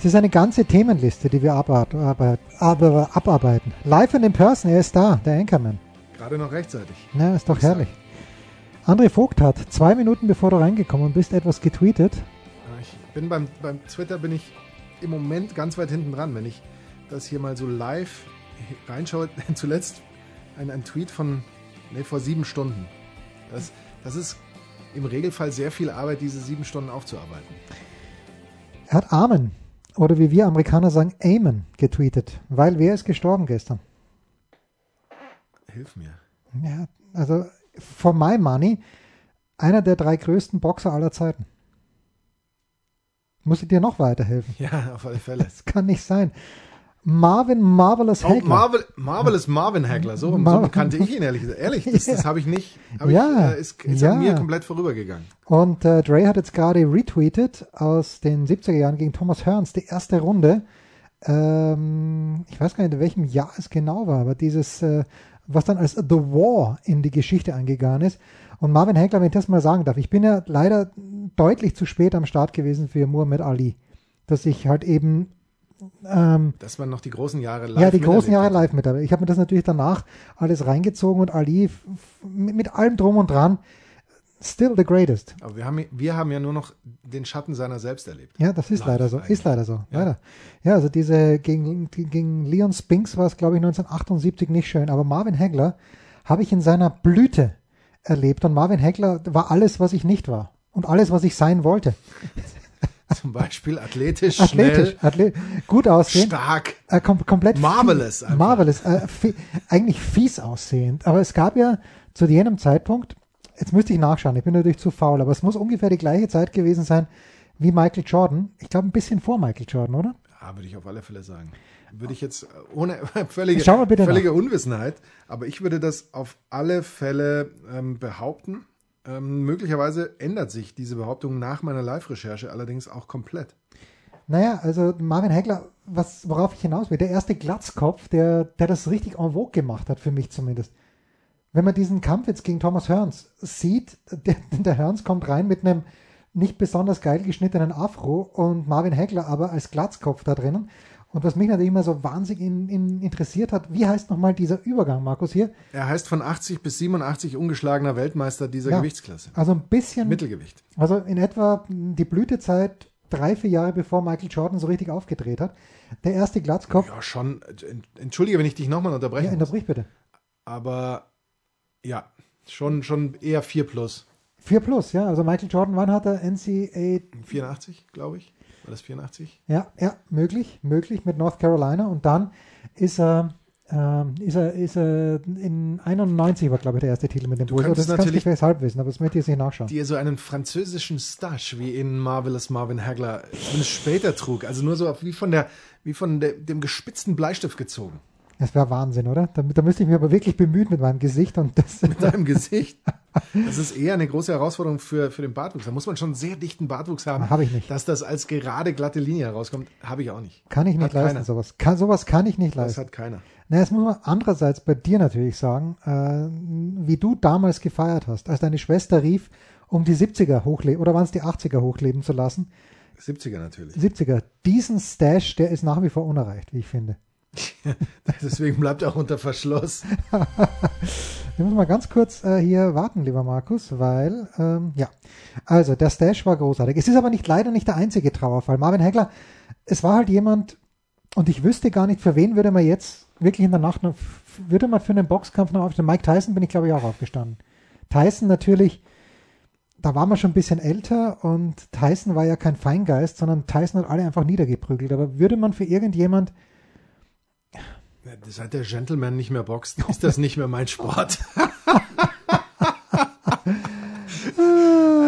Es ist eine ganze Themenliste, die wir abarbeiten. Live and in person, er ist da, der Anchorman. Gerade noch rechtzeitig. Ja, ist doch herrlich. André Vogt hat zwei Minuten bevor du reingekommen bist etwas getweetet. Ich bin beim, beim Twitter bin ich im Moment ganz weit hinten dran, wenn ich das hier mal so live reinschaue. Zuletzt ein, ein Tweet von nee, vor sieben Stunden. Das, das ist im Regelfall sehr viel Arbeit, diese sieben Stunden aufzuarbeiten. Er hat Amen oder wie wir Amerikaner sagen, Amen getweetet, weil wer ist gestorben gestern? Hilf mir. Ja, also for my money, einer der drei größten Boxer aller Zeiten. Muss ich dir noch weiterhelfen? Ja, auf alle Fälle. Das kann nicht sein. Marvin Marvelous Hagler. Oh, Marvel, Marvelous Marvin Hagler, so, Mar so kannte ich ihn ehrlich. Ehrlich, das, das habe ich nicht, hab ja, ich, äh, ist, ist ja. an mir komplett vorübergegangen. Und äh, Dre hat jetzt gerade retweetet aus den 70er Jahren gegen Thomas Hearns, die erste Runde. Ähm, ich weiß gar nicht, in welchem Jahr es genau war, aber dieses, äh, was dann als The War in die Geschichte eingegangen ist. Und Marvin Hagler, wenn ich das mal sagen darf, ich bin ja leider deutlich zu spät am Start gewesen für Muhammad Ali. Dass ich halt eben ähm, Dass man noch die großen Jahre live Ja, die großen Jahre live mit. Ich habe mir das natürlich danach alles reingezogen und Ali mit, mit allem drum und dran still the greatest. Aber wir haben, wir haben ja nur noch den Schatten seiner selbst erlebt. Ja, das ist Live leider so. Eigentlich. Ist leider so. Ja. Leider. ja, also diese gegen, gegen Leon Spinks war es, glaube ich, 1978 nicht schön. Aber Marvin Hagler habe ich in seiner Blüte erlebt. Und Marvin Hagler war alles, was ich nicht war. Und alles, was ich sein wollte. Zum Beispiel athletisch, athletisch, schnell, athlet gut aussehen, stark, äh, kom komplett marvelous, marvelous, äh, eigentlich fies aussehend. Aber es gab ja zu jenem Zeitpunkt, jetzt müsste ich nachschauen, ich bin natürlich zu faul, aber es muss ungefähr die gleiche Zeit gewesen sein wie Michael Jordan. Ich glaube ein bisschen vor Michael Jordan, oder? Ja, würde ich auf alle Fälle sagen. Würde ich jetzt ohne völlige, völlige Unwissenheit, aber ich würde das auf alle Fälle ähm, behaupten. Ähm, möglicherweise ändert sich diese Behauptung nach meiner Live-Recherche allerdings auch komplett. Naja, also Marvin Hegler, was, worauf ich hinaus will, der erste Glatzkopf, der, der das richtig en vogue gemacht hat, für mich zumindest. Wenn man diesen Kampf jetzt gegen Thomas Hearns sieht, der, der Hearns kommt rein mit einem nicht besonders geil geschnittenen Afro und Marvin Hegler aber als Glatzkopf da drinnen. Und was mich natürlich immer so wahnsinnig in, in interessiert hat, wie heißt nochmal dieser Übergang, Markus, hier? Er heißt von 80 bis 87 ungeschlagener Weltmeister dieser ja, Gewichtsklasse. Also ein bisschen. Mittelgewicht. Also in etwa die Blütezeit drei, vier Jahre bevor Michael Jordan so richtig aufgedreht hat. Der erste Glatzkopf. Ja, schon. Entschuldige, wenn ich dich nochmal unterbreche. Ja, unterbrich bitte. Aber ja, schon, schon eher 4 plus. 4 plus, ja. Also Michael Jordan, wann hat er NCAA? 84, glaube ich. War das 84? Ja, ja, möglich, möglich mit North Carolina. Und dann ist er, äh, ist er, ist er in 91 war, glaube ich, der erste Titel mit dem Bulls. Das kannst du vielleicht halb wissen, aber das möchte ich jetzt nicht nachschauen. Die so einen französischen Stash wie in Marvelous Marvin Hagler später trug. Also nur so wie von der, wie von der, dem gespitzten Bleistift gezogen. Das wäre Wahnsinn, oder? Da, da, müsste ich mich aber wirklich bemühen mit meinem Gesicht. Und das mit deinem Gesicht? Das ist eher eine große Herausforderung für, für den Bartwuchs. Da muss man schon sehr dichten Bartwuchs haben. Habe ich nicht. Dass das als gerade glatte Linie herauskommt, habe ich auch nicht. Kann ich nicht hat leisten, keiner. sowas. Kann, sowas kann ich nicht leisten. Das hat keiner. Na, das muss man andererseits bei dir natürlich sagen, äh, wie du damals gefeiert hast, als deine Schwester rief, um die 70er hochleben, oder waren es die 80er hochleben zu lassen? 70er natürlich. 70er. Diesen Stash, der ist nach wie vor unerreicht, wie ich finde. Deswegen bleibt er auch unter Verschluss. Wir müssen mal ganz kurz äh, hier warten, lieber Markus, weil, ähm, ja, also der Stash war großartig. Es ist aber nicht leider nicht der einzige Trauerfall. Marvin Hegler, es war halt jemand, und ich wüsste gar nicht, für wen würde man jetzt wirklich in der Nacht noch, würde man für einen Boxkampf noch aufstehen. Mike Tyson bin ich, glaube ich, auch aufgestanden. Tyson natürlich, da war man schon ein bisschen älter und Tyson war ja kein Feingeist, sondern Tyson hat alle einfach niedergeprügelt. Aber würde man für irgendjemand Seit der Gentleman nicht mehr boxt, ist das nicht mehr mein Sport.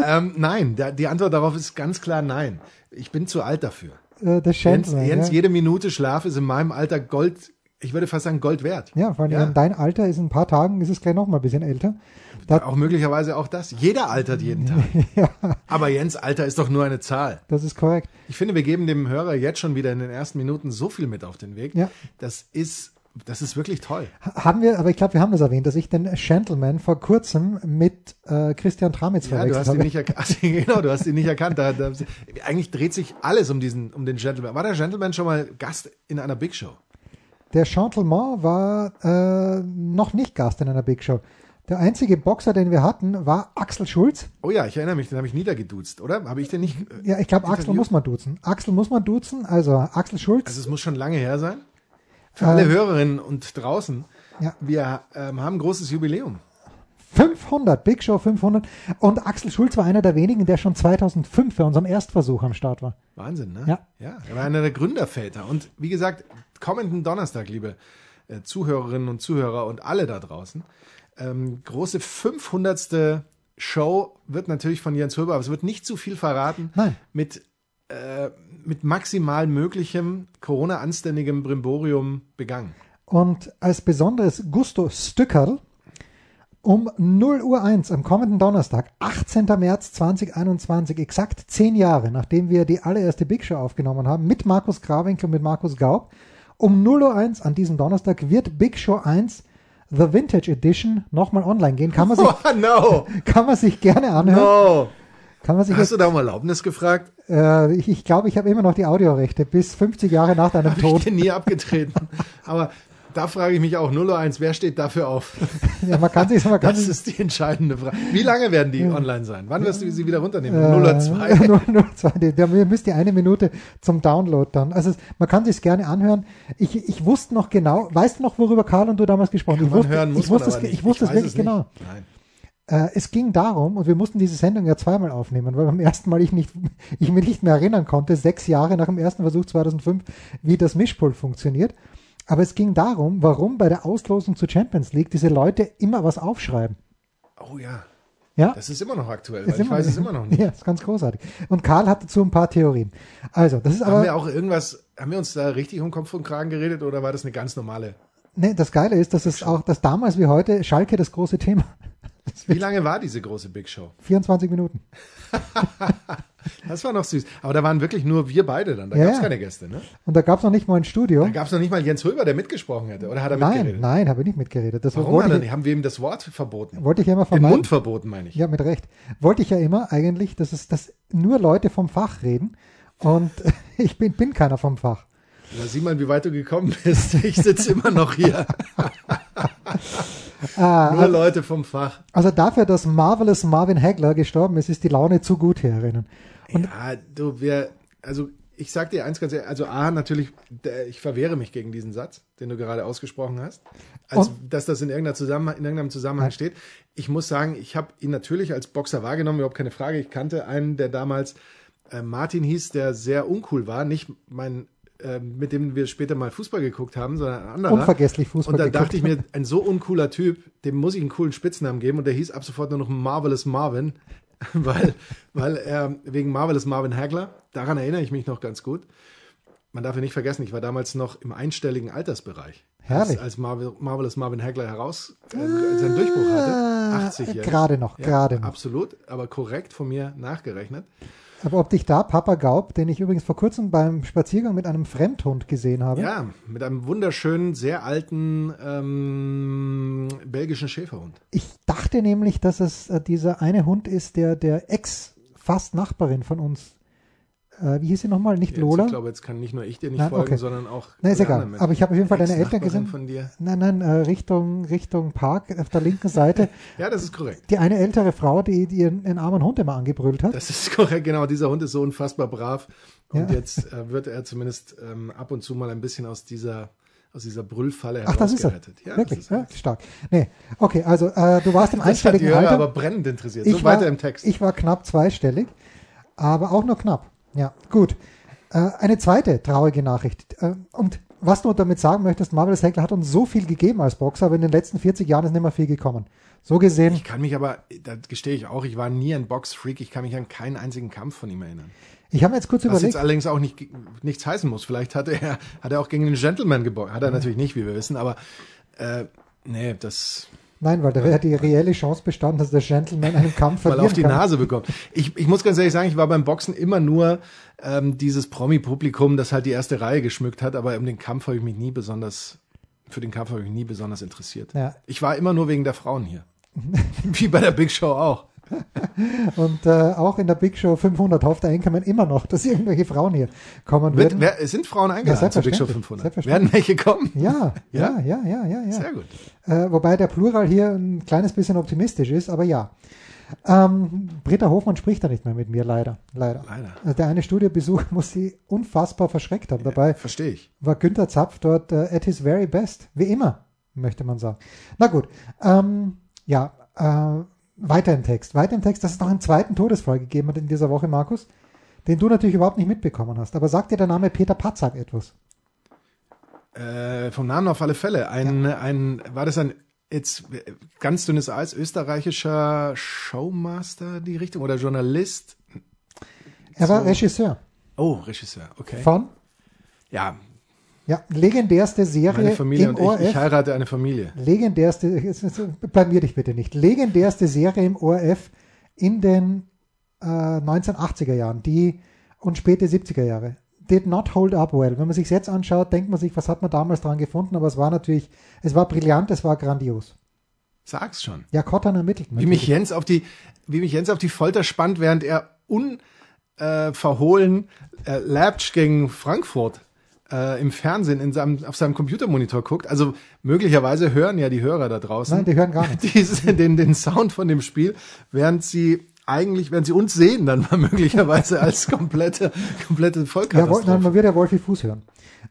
Ähm, nein, die Antwort darauf ist ganz klar nein. Ich bin zu alt dafür. Äh, der Jens, Gentleman. Jens ja. jede Minute Schlaf ist in meinem Alter Gold, ich würde fast sagen Gold wert. ja, vor allem Ja. dein Alter ist in ein paar Tagen, ist es gleich noch mal ein bisschen älter. Da, Auch möglicherweise auch das. Jeder altert jeden Tag. ja, Aber Jens, Alter ist doch nur eine Zahl. das ist korrekt. Ich finde, wir geben dem Hörer jetzt schon wieder in den ersten Minuten so viel mit auf den Weg. Ja. Das ist, das ist wirklich toll. Ha- Haben wir, aber ich glaube, wir haben das erwähnt, dass ich den Gentleman vor kurzem mit äh, Christian Tramitz Ja, du verwechselt hast ihn habe. nicht erkannt. Genau, du hast ihn nicht erkannt. Da, da, eigentlich dreht sich alles um diesen, um den Gentleman. War der Gentleman schon mal Gast in einer Big Show? Der Gentleman war äh, noch nicht Gast in einer Big Show. Der einzige Boxer, den wir hatten, war Axel Schulz. Oh ja, ich erinnere mich, den habe ich niedergeduzt, oder? Habe ich den nicht? äh, Ja, ich glaube, Axel muss man duzen. Axel muss man duzen. Also Axel Schulz. Also es muss schon lange her sein. Für Ähm, alle Hörerinnen und draußen, ja. wir ähm, haben ein großes Jubiläum. 500, Big Show 500. Und Axel Schulz war einer der wenigen, der schon 2005 bei unserem Erstversuch am Start war. Wahnsinn, ne? Ja. Ja, er war einer der Gründerväter. Und wie gesagt, kommenden Donnerstag, liebe äh, Zuhörerinnen und Zuhörer und alle da draußen, ähm, große 500. Show wird natürlich von Jens Höber, aber es wird nicht zu viel verraten. Nein. Mit, äh, mit maximal möglichem Corona-anständigem Brimborium begangen. Und als besonderes Gusto Stückerl um 0 Uhr 1 am kommenden Donnerstag, 18. März 2021, exakt zehn Jahre, nachdem wir die allererste Big Show aufgenommen haben, mit Markus Grawinkel und mit Markus Gaub, um 0 Uhr 1 an diesem Donnerstag wird Big Show 1 The Vintage Edition nochmal online gehen. Kann man sich, Oh, no! kann man sich gerne anhören. No! Kann man sich Hast du da um Erlaubnis gefragt? äh, ich ich glaube, ich habe immer noch die Audiorechte bis 50 Jahre nach deinem Hab ich Tod. dir nie abgetreten. Aber da frage ich mich auch 001, wer steht dafür auf? Ja, man kann sich, man kann Das ist die entscheidende Frage. Wie lange werden die online sein? Wann wirst du sie wieder runternehmen? Äh, 002? 002. Die- da- Ihr müsst die eine Minute zum Download dann. Also es- man kann sich gerne anhören. Ich, ich wusste noch genau, weißt du noch, worüber Karl und du damals gesprochen haben? Ich wusste, hören ich wusste, es, ich wusste es wirklich nicht. genau. Nein. Äh, es ging darum, und wir mussten diese Sendung ja zweimal aufnehmen, weil beim ersten Mal ich, nicht, ich mich nicht mehr erinnern konnte, sechs Jahre nach dem ersten Versuch 2005, wie das Mischpult funktioniert. Aber es ging darum, warum bei der Auslosung zur Champions League diese Leute immer was aufschreiben. Oh ja, Ja? das ist immer noch aktuell, weil ich weiß es immer noch nicht. Ja, ist ganz großartig. Und Karl hat dazu ein paar Theorien. Also, das ist Haben aber, wir auch irgendwas, haben wir uns da richtig um Kopf und Kragen geredet oder war das eine ganz normale? ne, das Geile ist, dass es auch, dass damals wie heute Schalke das große Thema. Wie lange war diese große Big Show? 24 Minuten. Das war noch süß. Aber da waren wirklich nur wir beide dann. Da Ja, gab es keine Gäste, ne? Und da gab es noch nicht mal ein Studio. Da gab es noch nicht mal Jens Höber, der mitgesprochen hätte. Oder hat er Nein, mitgeredet? nein, habe ich nicht mitgeredet. Das Warum hat er ich? Haben wir ihm das Wort verboten? wollte ich ja immer Den vermeiden. Mund verboten, meine ich. Ja, mit Recht. Wollte ich ja immer eigentlich, dass es, dass nur Leute vom Fach reden. Und ich bin, bin keiner vom Fach. Na, sieh mal, wie weit du gekommen bist. Ich sitze immer noch hier. Ah, Nur Leute vom Fach. Also dafür, dass Marvelous Marvin Hagler gestorben ist, ist die Laune zu gut hier herinnen. Und ja, du, wir, also ich sag dir eins ganz ehrlich, also A, natürlich, ich verwehre mich gegen diesen Satz, den du gerade ausgesprochen hast, als dass das in, irgendeiner Zusammenhang, in irgendeinem Zusammenhang Nein. steht. Ich muss sagen, ich habe ihn natürlich als Boxer wahrgenommen, überhaupt keine Frage. Ich kannte einen, der damals äh, Martin hieß, der sehr uncool war, nicht mein äh, mit dem wir später mal Fußball geguckt haben, sondern ein anderer. Unvergesslich Fußball Und da geguckt dachte ich mir, ein so uncooler Typ, dem muss ich einen coolen Spitznamen geben und der hieß ab sofort nur noch Marvelous Marvin, weil, weil er wegen Marvelous Marvin Hagler, daran erinnere ich mich noch ganz gut. Man darf ja nicht vergessen, ich war damals noch im einstelligen Altersbereich. Herrlich. Als, als Marvel, Marvelous Marvin Hagler heraus äh, seinen Durchbruch hatte. 80 Jahre. Ah, Gerade noch, gerade noch. Absolut, aber korrekt von mir nachgerechnet. Aber ob dich da Papa Gaub, den ich übrigens vor kurzem beim Spaziergang mit einem Fremdhund gesehen habe, Ja, mit einem wunderschönen, sehr alten ähm, belgischen Schäferhund. ich dachte nämlich, dass es äh, dieser eine Hund ist, der der Ex-Fast-Nachbarin von uns, äh, wie hieß sie nochmal, nicht Jetzt, Lola? Ich glaube, jetzt kann nicht nur ich dir nicht Nein, folgen, okay. sondern auch. Na, ist egal. Menschen. Aber ich habe auf jeden Fall deine Eltern gesehen. von dir. Nein, nein, äh, Richtung, Richtung Park auf der linken Seite. Ja, das ist korrekt. Die eine ältere Frau, die, die ihren, ihren armen Hund immer angebrüllt hat. Das ist korrekt, genau. Dieser Hund ist so unfassbar brav. Und Ja. jetzt äh, wird er zumindest ähm, ab und zu mal ein bisschen aus dieser, aus dieser Brüllfalle Ach, das ist er. Ja, Wirklich, ist ja, stark. Nee, okay, also äh, du warst im Das hat die einstelligen Hörer Alter. aber brennend interessiert. So ich war, weiter im Text. Ich war knapp zweistellig, aber auch nur knapp. Ja, gut. Äh, eine zweite traurige Nachricht. Äh, und was du damit sagen möchtest, Marvelous Heckler hat uns so viel gegeben als Boxer, aber in den letzten 40 Jahren ist nicht mehr viel gekommen. So gesehen. Ich kann mich aber, da gestehe ich auch, ich war nie ein Boxfreak, ich kann mich an keinen einzigen Kampf von ihm erinnern. Ich habe mir jetzt kurz Was überlegt. jetzt allerdings auch nicht, nichts heißen muss. Vielleicht hat er, hat er auch gegen den Gentleman geboxt. Hat er natürlich nicht, wie wir wissen, aber äh, nee, das Nein, weil da wäre die reelle Chance bestanden, dass der Gentleman einen Kampf mal verlieren auf die kann. Nase bekommt. Ich, ich muss ganz ehrlich sagen, ich war beim Boxen immer nur ähm, dieses Promi-Publikum, das halt die erste Reihe geschmückt hat, aber um den Kampf habe ich mich nie besonders, für den Kampf habe ich mich nie besonders interessiert. Ja. Ich war immer nur wegen der Frauen hier. Wie bei der Big Show auch. Und äh, auch in der Big Show 500 hofft der Enkermann immer noch, dass irgendwelche Frauen hier kommen Wird, würden. wer, sind Frauen eingeladen Ja, zur Big Show selbstverständlich. 500? Selbstverständlich. Werden welche kommen? Ja, Ja? ja, ja, ja, ja, ja. Sehr gut. Äh, wobei der Plural hier ein kleines bisschen optimistisch ist, aber ja. Ähm, Britta Hofmann spricht da nicht mehr mit mir, leider. Leider. Leider. Also der eine Studiobesuch muss sie unfassbar verschreckt haben. Dabei Verstehe ich. war Günther Zapf dort äh, at his very best. Wie immer, möchte man sagen. Na gut. Ähm, ja, äh, weiter im Text. Weiter im Text, dass es noch einen zweiten Todesfall gegeben hat in dieser Woche, Markus, den du natürlich überhaupt nicht mitbekommen hast. Aber sagt dir der Name Peter Patzak etwas? Äh, vom Namen auf alle Fälle. Ein, ein, war das ein jetzt ganz dünnes Eis, österreichischer Showmaster, die Richtung, oder Journalist? Er war So. Regisseur Oh, Regisseur, okay. von Ja, ja, legendärste Serie meine Familie im und ich, ich ORF. heirate eine Familie. legendärste, blamier dich bitte nicht, legendärste Serie im ORF in den äh, 1980er Jahren, die und späte 70er Jahre. Did not hold up well. Wenn man sich jetzt anschaut, denkt man sich, was hat man damals dran gefunden, aber es war natürlich, es war brillant, es war grandios. Sag's schon. Ja, Cotton ermittelt Wie mich Jens auf die, wie mich Jens auf die Folter spannt, während er unverhohlen äh, äh, gegen Frankfurt äh, im Fernsehen in seinem, auf seinem Computermonitor guckt. Also möglicherweise hören ja die Hörer da draußen Nein, die hören gar nicht. diese, den, den Sound von dem Spiel, während sie eigentlich, während sie uns sehen, dann mal möglicherweise als komplette, komplette Ja, Vollkatastrophe. nein, man wird ja Wolfi Fuß hören.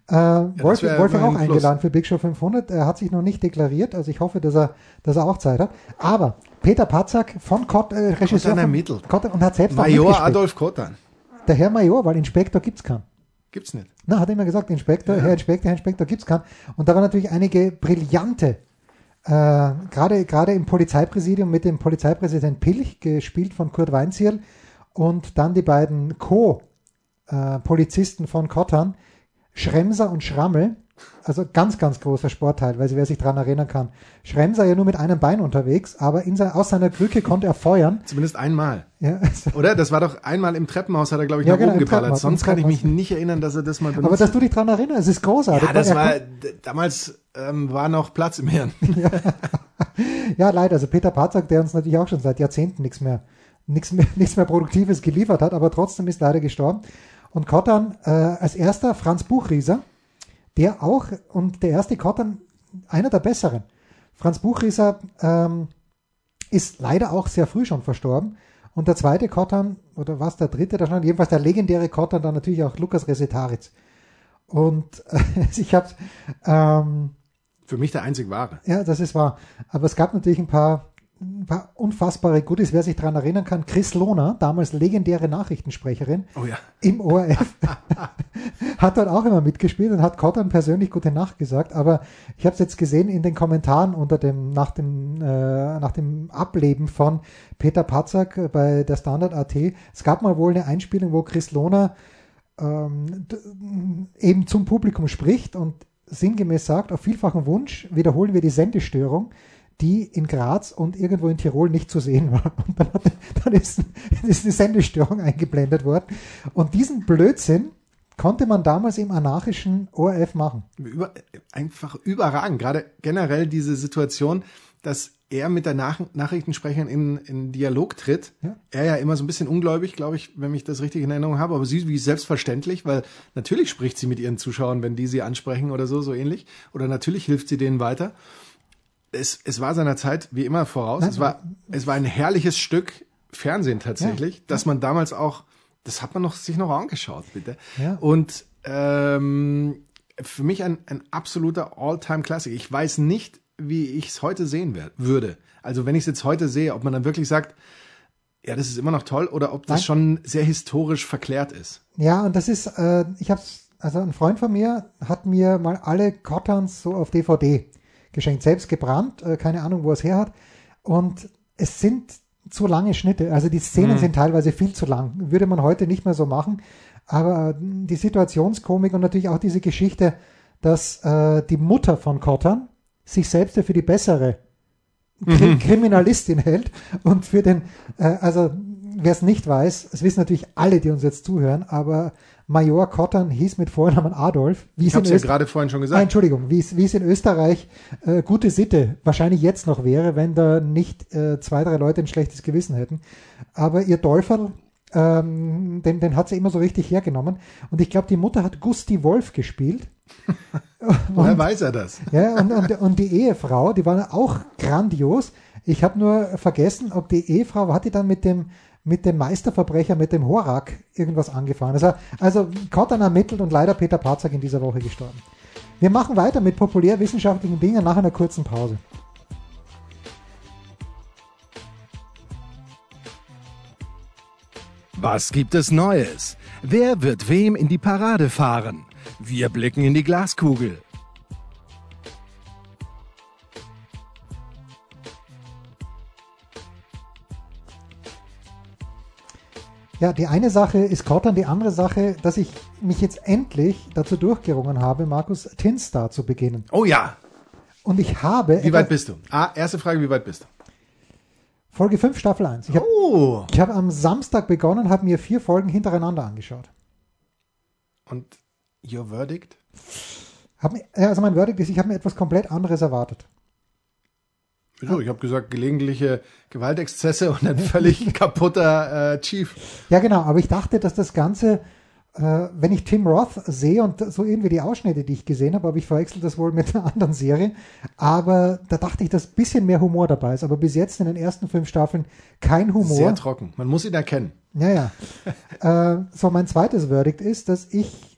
Äh, Wolfi, wär Wolfi immerhin auch eingeladen für Big Show 500. Er hat sich noch nicht deklariert, also ich hoffe, dass er, dass er auch Zeit hat. Aber Peter Patzak von Kott, äh, Regisseur Kottan von. Kottan und hat selbst auch Major mitgespielt. Adolf Kotan. Der Herr Major, weil Inspektor gibt's keinen. Gibt's nicht. Na, hat er immer gesagt, Inspektor, Herr Inspektor, Herr Inspektor gibt's keinen. Und da waren natürlich einige brillante, äh, gerade gerade im Polizeipräsidium mit dem Polizeipräsident Pilch, gespielt von Kurt Weinzierl, und dann die beiden Co-Polizisten von Kottan, Schremser und Schrammel. Also ganz, ganz großer Sportteil, weil wer sich dran erinnern kann. Schremser ja nur mit einem Bein unterwegs, aber in sein, aus seiner Krücke konnte er feuern. Zumindest einmal. Ja, also, Oder? Das war doch einmal im Treppenhaus, hat er, glaube ich, Ja, nach genau, oben geballert. Sonst kann ich mich nicht erinnern, dass er das mal benutzt aber dass du dich dran erinnerst, es ist großartig. Ja, das Er war, damals ähm, war noch Platz im Hirn. Ja, leider. Also Peter Patzak, der uns natürlich auch schon seit Jahrzehnten nichts mehr, nichts mehr, nichts mehr Produktives geliefert hat, aber trotzdem ist leider gestorben. Und Kottern äh, als erster Franz Buchrieser, der auch, und der erste Kottern, einer der besseren. Franz Buchrieser ähm, ist leider auch sehr früh schon verstorben. Und der zweite Kottern, oder was der dritte da schon, jedenfalls der legendäre Kottern, dann natürlich auch Lukas Resetaritz. Und äh, ich habe ähm, Für mich der einzig wahre. ja, das ist wahr. Aber es gab natürlich ein paar unfassbare Goodies, wer sich daran erinnern kann. Chris Lohner, damals legendäre Nachrichtensprecherin Oh ja. im ORF, hat dort auch immer mitgespielt und hat Cotton persönlich gute Nacht gesagt. Aber ich habe es jetzt gesehen in den Kommentaren unter dem, nach dem, äh, nach dem Ableben von Peter Patzak äh, bei der Standard AT. Es gab mal wohl eine Einspielung, wo Chris Lohner ähm, eben zum Publikum spricht und sinngemäß sagt, auf vielfachen Wunsch wiederholen wir die Sendestörung, die in Graz und irgendwo in Tirol nicht zu sehen war. Und dann, hat, dann ist, ist eine Sendestörung eingeblendet worden. Und diesen Blödsinn konnte man damals im anarchischen ORF machen. Über, einfach überragend. Gerade generell diese Situation, dass er mit der Nach Nachrichtensprecherin in, in Dialog tritt. Ja. Er ja immer so ein bisschen ungläubig, glaube ich, wenn ich das richtig in Erinnerung habe, aber sie wie selbstverständlich, weil natürlich spricht sie mit ihren Zuschauern, wenn die sie ansprechen oder so, so ähnlich. Oder natürlich hilft sie denen weiter. Es, es war seiner Zeit wie immer voraus. Nein, es war, es war ein herrliches Stück Fernsehen tatsächlich, dass man damals auch, das hat man noch, sich noch angeschaut, bitte. Ja. Und ähm, für mich ein, ein absoluter All-Time-Classic. Ich weiß nicht, wie ich es heute sehen wer- würde. Also wenn ich es jetzt heute sehe, ob man dann wirklich sagt, ja, das ist immer noch toll, oder ob das Nein. schon sehr historisch verklärt ist. Ja, und das ist, äh, ich habe es also ein Freund von mir hat mir mal alle Cottons so auf DVD geschenkt, selbst gebrannt, äh, keine Ahnung, wo er es her hat. Und es sind zu lange Schnitte. Also die Szenen Mhm. sind teilweise viel zu lang. Würde man heute nicht mehr so machen. Aber die Situationskomik und natürlich auch diese Geschichte, dass äh, die Mutter von Cotton sich selbst für die bessere Kri Kriminalistin hält und für den, äh, also wer es nicht weiß, es wissen natürlich alle, die uns jetzt zuhören, aber Major Cotton hieß mit Vornamen Adolf, wie Ich habe es ja gerade vorhin schon gesagt. Entschuldigung, wie es, wie es in Österreich äh, gute Sitte wahrscheinlich jetzt noch wäre, wenn da nicht äh, zwei, drei Leute ein schlechtes Gewissen hätten. Aber ihr Dolferl, ähm, den, den hat sie immer so richtig hergenommen. Und ich glaube, die Mutter hat Gusti Wolf gespielt. Woher weiß er das? Ja, und, und, und die Ehefrau, die war auch grandios. Ich habe nur vergessen, ob die Ehefrau, hat die dann mit dem, mit dem Meisterverbrecher, mit dem Horak irgendwas angefahren. Also, also Cotton ermittelt und leider Peter Patzak in dieser Woche gestorben. Wir machen weiter mit populärwissenschaftlichen Dingen nach einer kurzen Pause. Was gibt es Neues? Wer wird wem in die Parade fahren? Wir blicken in die Glaskugel. Ja, die eine Sache ist Cotton, die andere Sache, dass ich mich jetzt endlich dazu durchgerungen habe, Markus Tinstar zu beginnen. Oh ja. Und ich habe Wie weit bist du? Ah, erste Frage, wie weit bist du? Folge 5, Staffel 1. Ich habe Oh. ich hab am Samstag begonnen, habe mir vier Folgen hintereinander angeschaut. Und your verdict? Hab, also mein Verdict ist, ich habe mir etwas komplett anderes erwartet. Wieso? Ich habe gesagt, gelegentliche Gewaltexzesse und ein völlig kaputter äh, Chief. Ja, genau, aber ich dachte, dass das Ganze, äh, wenn ich Tim Roth sehe und so irgendwie die Ausschnitte, die ich gesehen habe, aber ich verwechsel das wohl mit einer anderen Serie, aber da dachte ich, dass ein bisschen mehr Humor dabei ist, aber bis jetzt in den ersten fünf Staffeln kein Humor. Sehr trocken. Man muss ihn erkennen. Ja, ja. äh, so, mein zweites Verdict ist, dass ich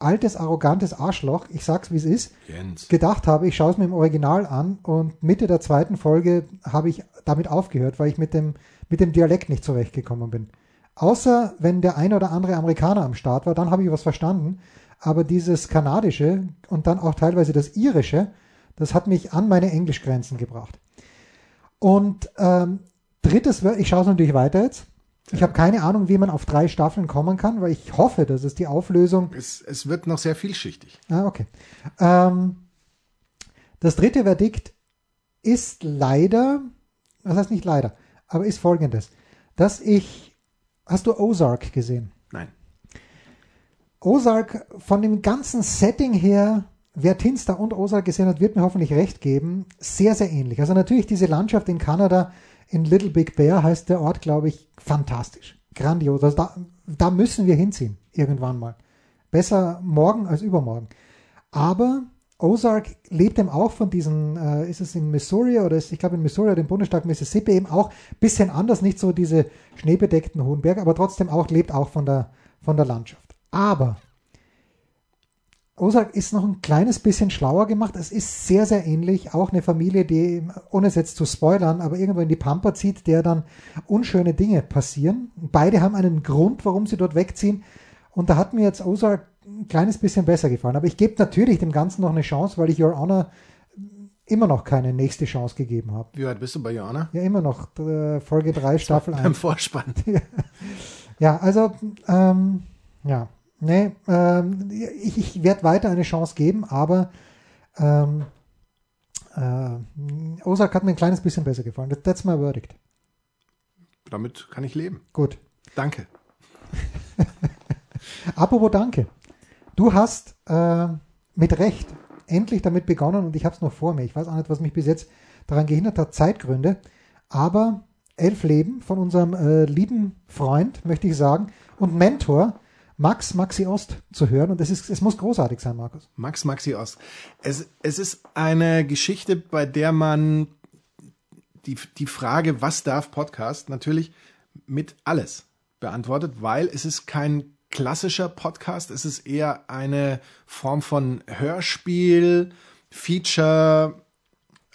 altes, arrogantes Arschloch, ich sag's wie es ist, Jens. gedacht habe, ich schaue es mir im Original an und Mitte der zweiten Folge habe ich damit aufgehört, weil ich mit dem, mit dem Dialekt nicht zurechtgekommen bin. Außer wenn der ein oder andere Amerikaner am Start war, dann habe ich was verstanden. Aber dieses Kanadische und dann auch teilweise das Irische, das hat mich an meine Englischgrenzen gebracht. Und ähm, drittes, ich schaue es natürlich weiter jetzt. Ich habe keine Ahnung, wie man auf drei Staffeln kommen kann, weil ich hoffe, dass es die Auflösung Es, es wird noch sehr vielschichtig. Ah, okay. Ähm, das dritte Verdikt ist leider, was heißt nicht leider, aber ist folgendes, dass ich, hast du Ozark gesehen? Nein. Ozark von dem ganzen Setting her, wer Tinster und Ozark gesehen hat, wird mir hoffentlich recht geben, sehr, sehr ähnlich. Also natürlich diese Landschaft in Kanada, in Little Big Bear heißt der Ort, glaube ich, fantastisch. Grandios. Also da, da müssen wir hinziehen, irgendwann mal. Besser morgen als übermorgen. Aber Ozark lebt eben auch von diesen, äh, ist es in Missouri oder ist, ich glaube in Missouri oder im Bundesstaat Mississippi eben auch ein bisschen anders, nicht so diese schneebedeckten hohen Berge, aber trotzdem auch lebt auch von der, von der Landschaft. Aber Ozark ist noch ein kleines bisschen schlauer gemacht. Es ist sehr, sehr ähnlich. Auch eine Familie, die, ohne es jetzt zu spoilern, aber irgendwo in die Pampa zieht, der dann unschöne Dinge passieren. Beide haben einen Grund, warum sie dort wegziehen. Und da hat mir jetzt Ozark ein kleines bisschen besser gefallen. Aber ich gebe natürlich dem Ganzen noch eine Chance, weil ich Your Honor immer noch keine nächste Chance gegeben habe. Wie weit bist du bei Joanna? Ja, immer noch äh, Folge 3, Staffel 1. Beim Vorspann. Ja, also, ähm, ja, nee, ähm, ich, ich werde weiter eine Chance geben, aber ähm, äh, Ozark hat mir ein kleines bisschen besser gefallen. That- That's my verdict. Damit kann ich leben. Gut. Danke. Apropos Danke. Du hast äh, mit Recht endlich damit begonnen und ich habe es noch vor mir. Ich weiß auch nicht, was mich bis jetzt daran gehindert hat, Zeitgründe. Aber elf Leben von unserem äh, lieben Freund, möchte ich sagen, und Mentor Max Maxi Ost zu hören. Und es, ist, es muss großartig sein, Markus. Max Maxi Ost. Es, es ist eine Geschichte, bei der man die, die Frage, was darf Podcast, natürlich mit alles beantwortet, weil es ist kein klassischer Podcast, es ist eher eine Form von Hörspiel, Feature,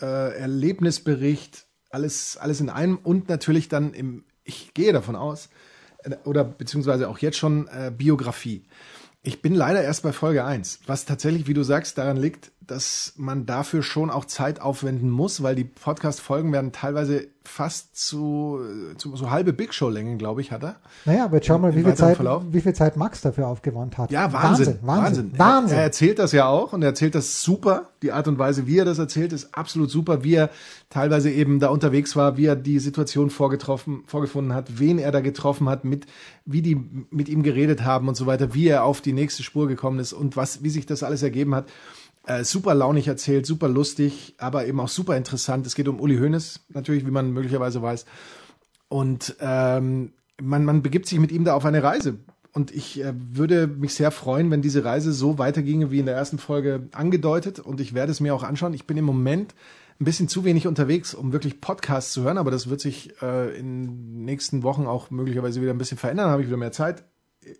äh, Erlebnisbericht, alles, alles in einem und natürlich dann im, ich gehe davon aus, oder beziehungsweise auch jetzt schon äh, Biografie. Ich bin leider erst bei Folge 1, was tatsächlich, wie du sagst, daran liegt, dass man dafür schon auch Zeit aufwenden muss, weil die Podcast-Folgen werden teilweise fast zu, zu so halbe Big Show-Längen, glaube ich, hat er. Naja, aber jetzt schau mal, wie viel, Zeit, wie viel Zeit Max dafür aufgewandt hat. Ja, Wahnsinn. Wahnsinn. Wahnsinn. Wahnsinn. Er, er, erzählt das ja auch und er erzählt das super. Die Art und Weise, wie er das erzählt, ist absolut super. Wie er teilweise eben da unterwegs war, wie er die Situation vorgetroffen, vorgefunden hat, wen er da getroffen hat, mit, wie die mit ihm geredet haben und so weiter, wie er auf die nächste Spur gekommen ist und was, wie sich das alles ergeben hat. Äh, super launig erzählt, super lustig, aber eben auch super interessant. Es geht um Uli Hoeneß, natürlich, wie man möglicherweise weiß. Und ähm, man, man begibt sich mit ihm da auf eine Reise. Und ich äh, würde mich sehr freuen, wenn diese Reise so weiterginge wie in der ersten Folge angedeutet. Und ich werde es mir auch anschauen. Ich bin im Moment ein bisschen zu wenig unterwegs, um wirklich Podcasts zu hören, aber das wird sich äh, in den nächsten Wochen auch möglicherweise wieder ein bisschen verändern. Habe ich wieder mehr Zeit.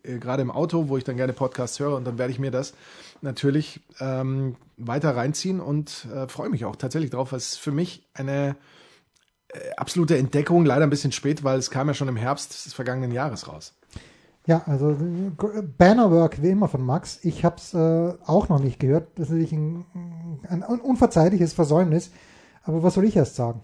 Äh, gerade im Auto, wo ich dann gerne Podcasts höre und dann werde ich mir das natürlich ähm, weiter reinziehen und äh, freue mich auch tatsächlich drauf, es für mich eine äh, absolute Entdeckung, leider ein bisschen spät, weil es kam ja schon im Herbst des vergangenen Jahres raus. Ja, also Bannerwork wie immer von Max. Ich habe es äh, auch noch nicht gehört. Das ist natürlich ein, ein unverzeihliches Versäumnis. Aber was soll ich erst sagen?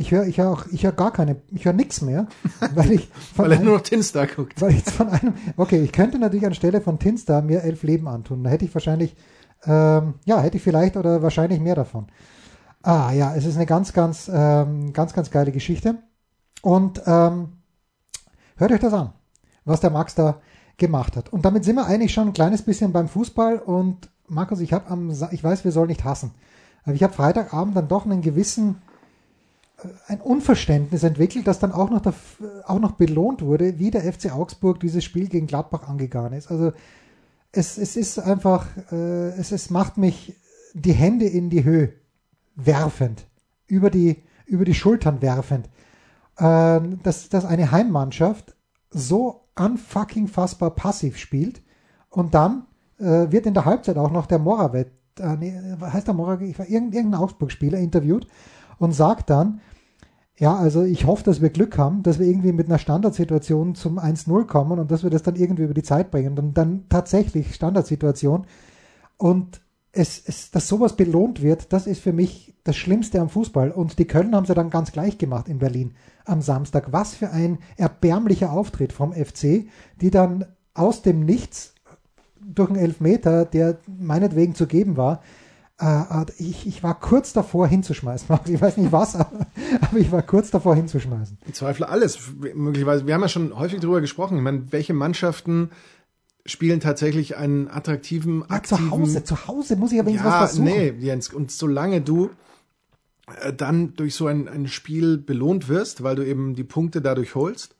Ich höre ich hör auch, ich höre gar keine, ich höre nichts mehr, weil ich von weil er nur noch Tinstar guckt. Weil ich von einem, okay, ich könnte natürlich anstelle von Tinstar mir elf Leben antun. Da hätte ich wahrscheinlich, ähm, ja, hätte ich vielleicht oder wahrscheinlich mehr davon. Ah ja, es ist eine ganz, ganz, ähm, ganz, ganz geile Geschichte. Und ähm, hört euch das an, was der Max da gemacht hat. Und damit sind wir eigentlich schon ein kleines bisschen beim Fußball. Und Markus, ich habe am, ich weiß, wir sollen nicht hassen, aber ich habe Freitagabend dann doch einen gewissen ein Unverständnis entwickelt, das dann auch noch, der, auch noch belohnt wurde, wie der FC Augsburg dieses Spiel gegen Gladbach angegangen ist. Also es, es ist einfach, äh, es, es macht mich die Hände in die Höhe werfend, über die, über die Schultern werfend, äh, dass, dass eine Heimmannschaft so unfucking fassbar passiv spielt und dann äh, wird in der Halbzeit auch noch der Moravet, äh, nee, heißt der Moravet, irgendein Augsburg-Spieler interviewt und sagt dann, ja, also ich hoffe, dass wir Glück haben, dass wir irgendwie mit einer Standardsituation zum 1-0 kommen und dass wir das dann irgendwie über die Zeit bringen. Und dann tatsächlich Standardsituation. Und es, es, dass sowas belohnt wird, das ist für mich das Schlimmste am Fußball. Und die Köln haben sie dann ganz gleich gemacht in Berlin am Samstag. Was für ein erbärmlicher Auftritt vom FC, die dann aus dem Nichts durch einen Elfmeter, der meinetwegen zu geben war, äh, ich, ich war kurz davor hinzuschmeißen. Ich weiß nicht was, aber, aber ich war kurz davor hinzuschmeißen. Ich zweifle alles, möglicherweise. Wir haben ja schon häufig darüber gesprochen. Ich meine, welche Mannschaften spielen tatsächlich einen attraktiven, ja, aktiven... Zu Hause, zu Hause muss ich wenigstens ja, was versuchen. Nee, Jens, und solange du äh, dann durch so ein, ein Spiel belohnt wirst, weil du eben die Punkte dadurch holst,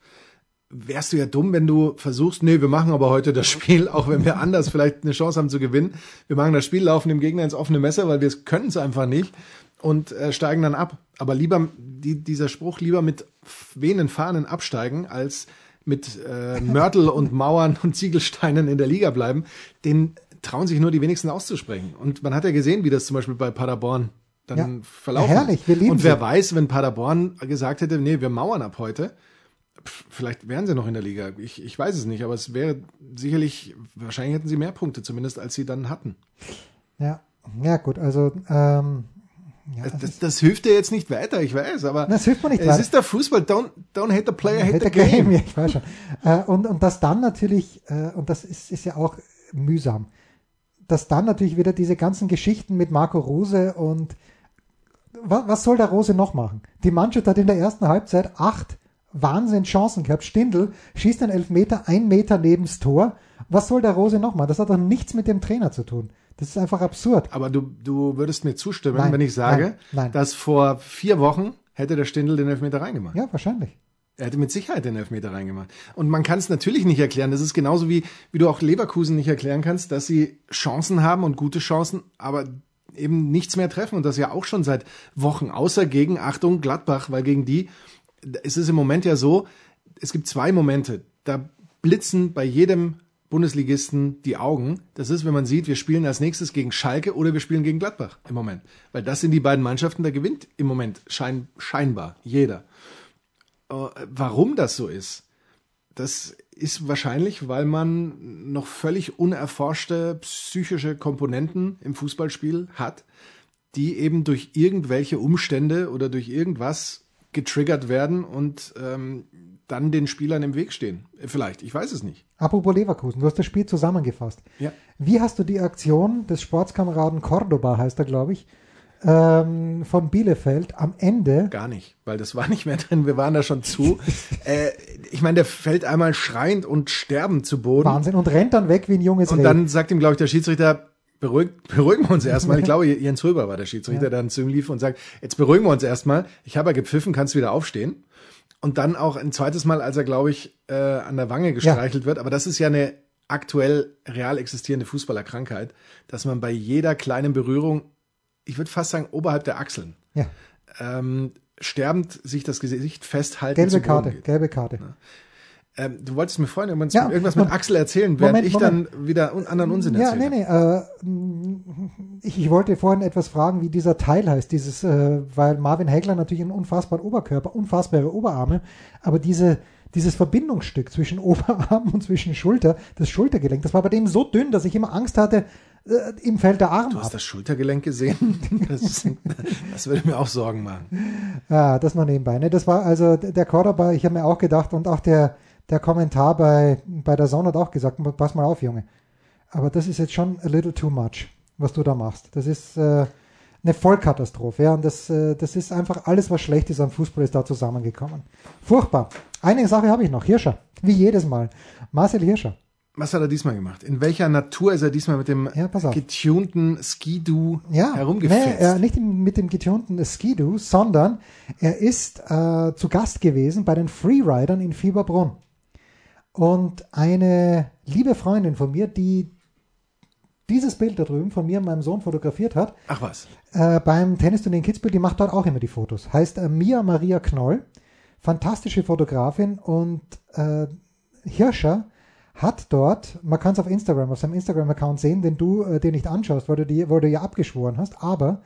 wärst du ja dumm, wenn du versuchst, nee, wir machen aber heute das Spiel, auch wenn wir anders vielleicht eine Chance haben zu gewinnen. Wir machen das Spiel, laufen dem Gegner ins offene Messer, weil wir können es einfach nicht und äh, steigen dann ab. Aber lieber die, dieser Spruch, lieber mit wehenden Fahnen absteigen, als mit äh, Mörtel und Mauern und Ziegelsteinen in der Liga bleiben, den trauen sich nur die wenigsten auszusprechen. Und man hat ja gesehen, wie das zum Beispiel bei Paderborn dann ja. verlaufen herrlich, wir lieben Und wer sie. weiß, wenn Paderborn gesagt hätte, nee, wir mauern ab heute, vielleicht wären sie noch in der Liga. Ich, ich weiß es nicht, aber es wäre sicherlich, wahrscheinlich hätten sie mehr Punkte zumindest, als sie dann hatten. Ja, ja gut, also ähm, ja, das, das, das, hilft dir jetzt nicht weiter, ich weiß, aber das hilft mir nicht es weiter. ist der Fußball, don't, don't hate the player, hate, hate the, game. game. Ja, ich weiß schon. Äh, und, und das dann natürlich, äh, und das ist, ist ja auch mühsam, dass dann natürlich wieder diese ganzen Geschichten mit Marco Rose und was, was soll der Rose noch machen? Die Mannschaft hat in der ersten Halbzeit acht Wahnsinn Chancen gehabt. Stindl schießt einen Elfmeter ein Meter neben's Tor. Was soll der Rose noch machen? Das hat doch nichts mit dem Trainer zu tun. Das ist einfach absurd. Aber du, du würdest mir zustimmen, nein, wenn ich sage, nein, nein. dass vor vier Wochen hätte der Stindl den Elfmeter reingemacht. Ja, wahrscheinlich. Er hätte mit Sicherheit den Elfmeter reingemacht. Und man kann es natürlich nicht erklären. Das ist genauso wie, wie du auch Leverkusen nicht erklären kannst, dass sie Chancen haben und gute Chancen, aber eben nichts mehr treffen. Und das ja auch schon seit Wochen. Außer gegen, Achtung, Gladbach, weil gegen die es ist im Moment ja so, es gibt zwei Momente, da blitzen bei jedem Bundesligisten die Augen. Das ist, wenn man sieht, wir spielen als nächstes gegen Schalke oder wir spielen gegen Gladbach im Moment. Weil das sind die beiden Mannschaften, da gewinnt im Moment schein, scheinbar jeder. Äh, warum das so ist, Das ist wahrscheinlich, weil man noch völlig unerforschte psychische Komponenten im Fußballspiel hat, die eben durch irgendwelche Umstände oder durch irgendwas getriggert werden und ähm, dann den Spielern im Weg stehen. Vielleicht, ich weiß es nicht. Apropos Leverkusen, du hast das Spiel zusammengefasst. Ja. Wie hast du die Aktion des Sportskameraden Cordoba, heißt er, glaube ich, ähm, von Bielefeld am Ende? Gar nicht, weil das war nicht mehr drin. Wir waren da schon zu. äh, ich meine, der fällt einmal schreiend und sterbend zu Boden. Wahnsinn. Und rennt dann weg wie ein junges Und Reh. dann sagt ihm, glaube ich, der Schiedsrichter, beruhig, beruhigen wir uns erstmal. Ich glaube, Jens Röber war der Schiedsrichter, Ja. der dann zu ihm lief und sagt, jetzt beruhigen wir uns erstmal. Ich habe ja gepfiffen, kannst wieder aufstehen. Und dann auch ein zweites Mal, als er, glaube ich, äh, an der Wange gestreichelt wird. Aber das ist ja eine aktuell real existierende Fußballerkrankheit, dass man bei jeder kleinen Berührung, ich würde fast sagen, oberhalb der Achseln, ja. ähm, sterbend sich das Gesicht festhalten Gelbe Karte, geht. gelbe Karte. Ähm, du wolltest mir vorhin irgendwas, Ja, irgendwas mit Axel erzählen, während Moment, ich dann wieder un anderen Unsinn Ja, erzähle. nee, nee. Äh, ich, ich wollte vorhin etwas fragen, wie dieser Teil heißt, dieses, äh, weil Marvin Hagler natürlich einen unfassbaren Oberkörper, unfassbare Oberarme, aber diese, dieses Verbindungsstück zwischen Oberarm und zwischen Schulter, das Schultergelenk, das war bei dem so dünn, dass ich immer Angst hatte, äh, ihm fällt der Arm Du hast ab. das Schultergelenk gesehen? Das, das würde mir auch Sorgen machen. Ja, das nur nebenbei. Ne? Das war also der Cordoba, ich habe mir auch gedacht und auch der, der Kommentar bei, bei der Sonne hat auch gesagt, pass mal auf, Junge. Aber das ist jetzt schon a little too much, was du da machst. Das ist äh, eine Vollkatastrophe. Ja? Und das, äh, das ist einfach alles, was schlecht ist am Fußball, ist da zusammengekommen. Furchtbar. Eine Sache habe ich noch. Hirscher. Wie jedes Mal. Marcel Hirscher. Was hat er diesmal gemacht? In welcher Natur ist er diesmal mit dem Ja, getunten Ski-Doo Ja, herumgefetzt? nee, nicht mit dem getunten Ski-Doo, sondern er ist äh, zu Gast gewesen bei den Freeridern in Fieberbrunn. Und eine liebe Freundin von mir, die dieses Bild da drüben von mir und meinem Sohn fotografiert hat, Ach was. äh, beim Tennisturnier in Kitzbühel, die macht dort auch immer die Fotos. Heißt äh, Mia Maria Knoll, fantastische Fotografin und äh, Hirscher hat dort, man kann es auf Instagram, auf seinem Instagram-Account sehen, den du äh, dir nicht anschaust, weil du, die, weil du ja abgeschworen hast, aber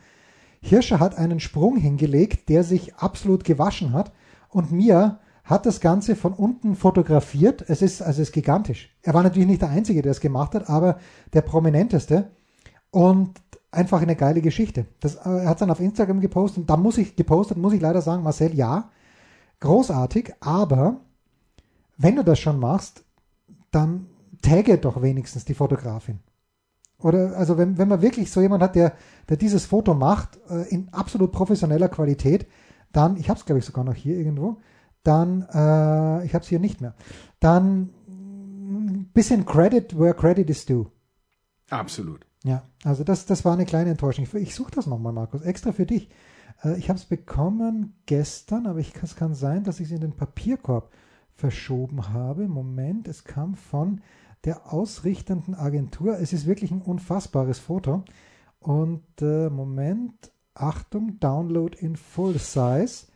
Hirscher hat einen Sprung hingelegt, der sich absolut gewaschen hat und Mia hat das Ganze von unten fotografiert. Es ist, also es ist gigantisch. Er war natürlich nicht der Einzige, der es gemacht hat, aber der prominenteste. Und einfach eine geile Geschichte. Das, äh, er hat dann auf Instagram gepostet und da muss ich gepostet, muss ich leider sagen, Marcel, ja, großartig, aber wenn du das schon machst, dann tagge doch wenigstens die Fotografin. Oder also wenn, wenn man wirklich so jemand hat, der, der dieses Foto macht, äh, in absolut professioneller Qualität, dann, ich habe es glaube ich sogar noch hier irgendwo, dann, äh, ich habe es hier nicht mehr, dann ein bisschen Credit where credit is due. Absolut. Ja, also das, das war eine kleine Enttäuschung. Ich, ich suche das nochmal, Markus, extra für dich. Äh, ich habe es bekommen gestern, aber ich, es kann sein, dass ich es in den Papierkorb verschoben habe. Moment, es kam von der ausrichtenden Agentur. Es ist wirklich ein unfassbares Foto. Und äh, Moment, Achtung, Download in Full Size.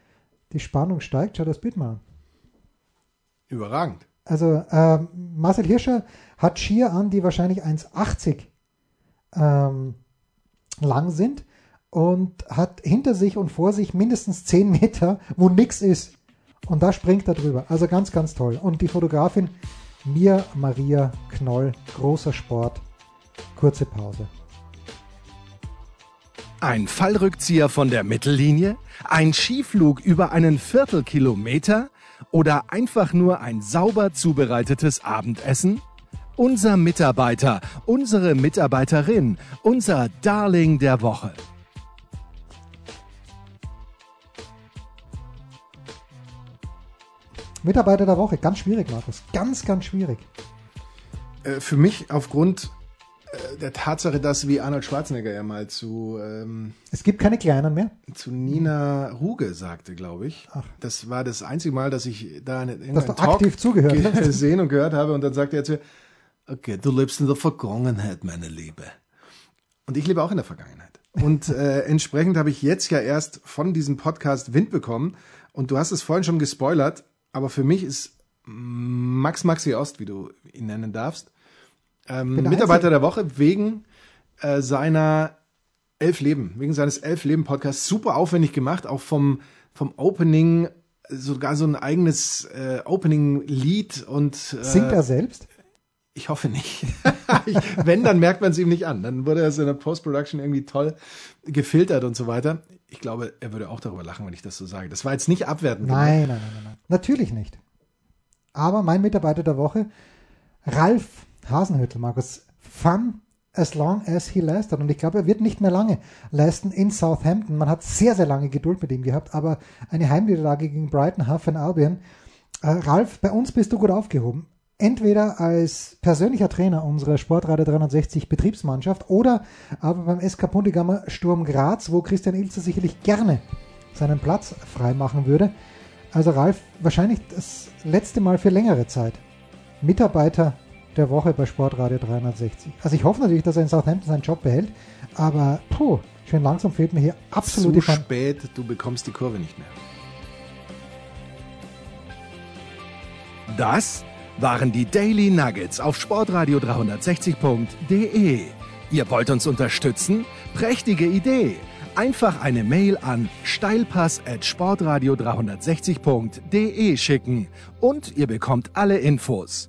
Die Spannung steigt. Schau das Bild mal an. Überragend. Also ähm, Marcel Hirscher hat Skier an, die wahrscheinlich 1,80 ähm, lang sind und hat hinter sich und vor sich mindestens 10 Meter, wo nichts ist. Und da springt er drüber. Also ganz, ganz toll. Und die Fotografin Mia Maria Knoll, großer Sport, kurze Pause. Ein Fallrückzieher von der Mittellinie? Ein Skiflug über einen Viertelkilometer? Oder einfach nur ein sauber zubereitetes Abendessen? Unser Mitarbeiter, unsere Mitarbeiterin, unser Darling der Woche. Mitarbeiter der Woche, ganz schwierig, Markus. Ganz, ganz schwierig. Äh, für mich aufgrund der Tatsache, dass wie Arnold Schwarzenegger ja mal zu, ähm, Es gibt keine Kleinen mehr. zu Nina Ruge sagte, glaube ich. Ach. Das war das einzige Mal, dass ich da in Dass du Talk aktiv zugehört gesehen und gehört habe und dann sagte er zu mir, okay, du lebst in der Vergangenheit, meine Liebe. Und ich lebe auch in der Vergangenheit. Und äh, entsprechend habe ich jetzt ja erst von diesem Podcast Wind bekommen. Und du hast es vorhin schon gespoilert, aber für mich ist Max Maxi Ost, wie du ihn nennen darfst, ähm, Mitarbeiter der Woche wegen äh, seiner Elf Leben, wegen seines Elf Leben Podcasts. Super aufwendig gemacht, auch vom, vom Opening sogar so ein eigenes äh, Opening-Lied und äh, Singt er selbst? Ich hoffe nicht. ich, wenn, dann merkt man es ihm nicht an. Dann wurde es in der Post-Production irgendwie toll gefiltert und so weiter. Ich glaube, er würde auch darüber lachen, wenn ich das so sage. Das war jetzt nicht abwertend. Nein, nein, nein, nein, nein. Natürlich nicht. Aber mein Mitarbeiter der Woche, Ralf Hasenhüttel, Markus, fun as long as he lasted. Und ich glaube, er wird nicht mehr lange leisten in Southampton. Man hat sehr, sehr lange Geduld mit ihm gehabt, aber eine Heimniederlage gegen Brighton, Huff and Albion. Äh, Ralf, bei uns bist du gut aufgehoben entweder als persönlicher Trainer unserer Sportradio 360 Betriebsmannschaft oder aber beim SK Puntigammer Sturm Graz, wo Christian Ilzer sicherlich gerne seinen Platz freimachen würde. Also Ralf, wahrscheinlich das letzte Mal für längere Zeit Mitarbeiter der Woche bei Sportradio 360. Also ich hoffe natürlich, dass er in Southampton seinen Job behält, aber puh, schön langsam fehlt mir hier absolut Zu spät, du bekommst die Kurve nicht mehr. Das waren die Daily Nuggets auf Sportradio 360.de. Ihr wollt uns unterstützen? Prächtige Idee! Einfach eine Mail an steilpass at sportradio 360.de schicken und ihr bekommt alle Infos.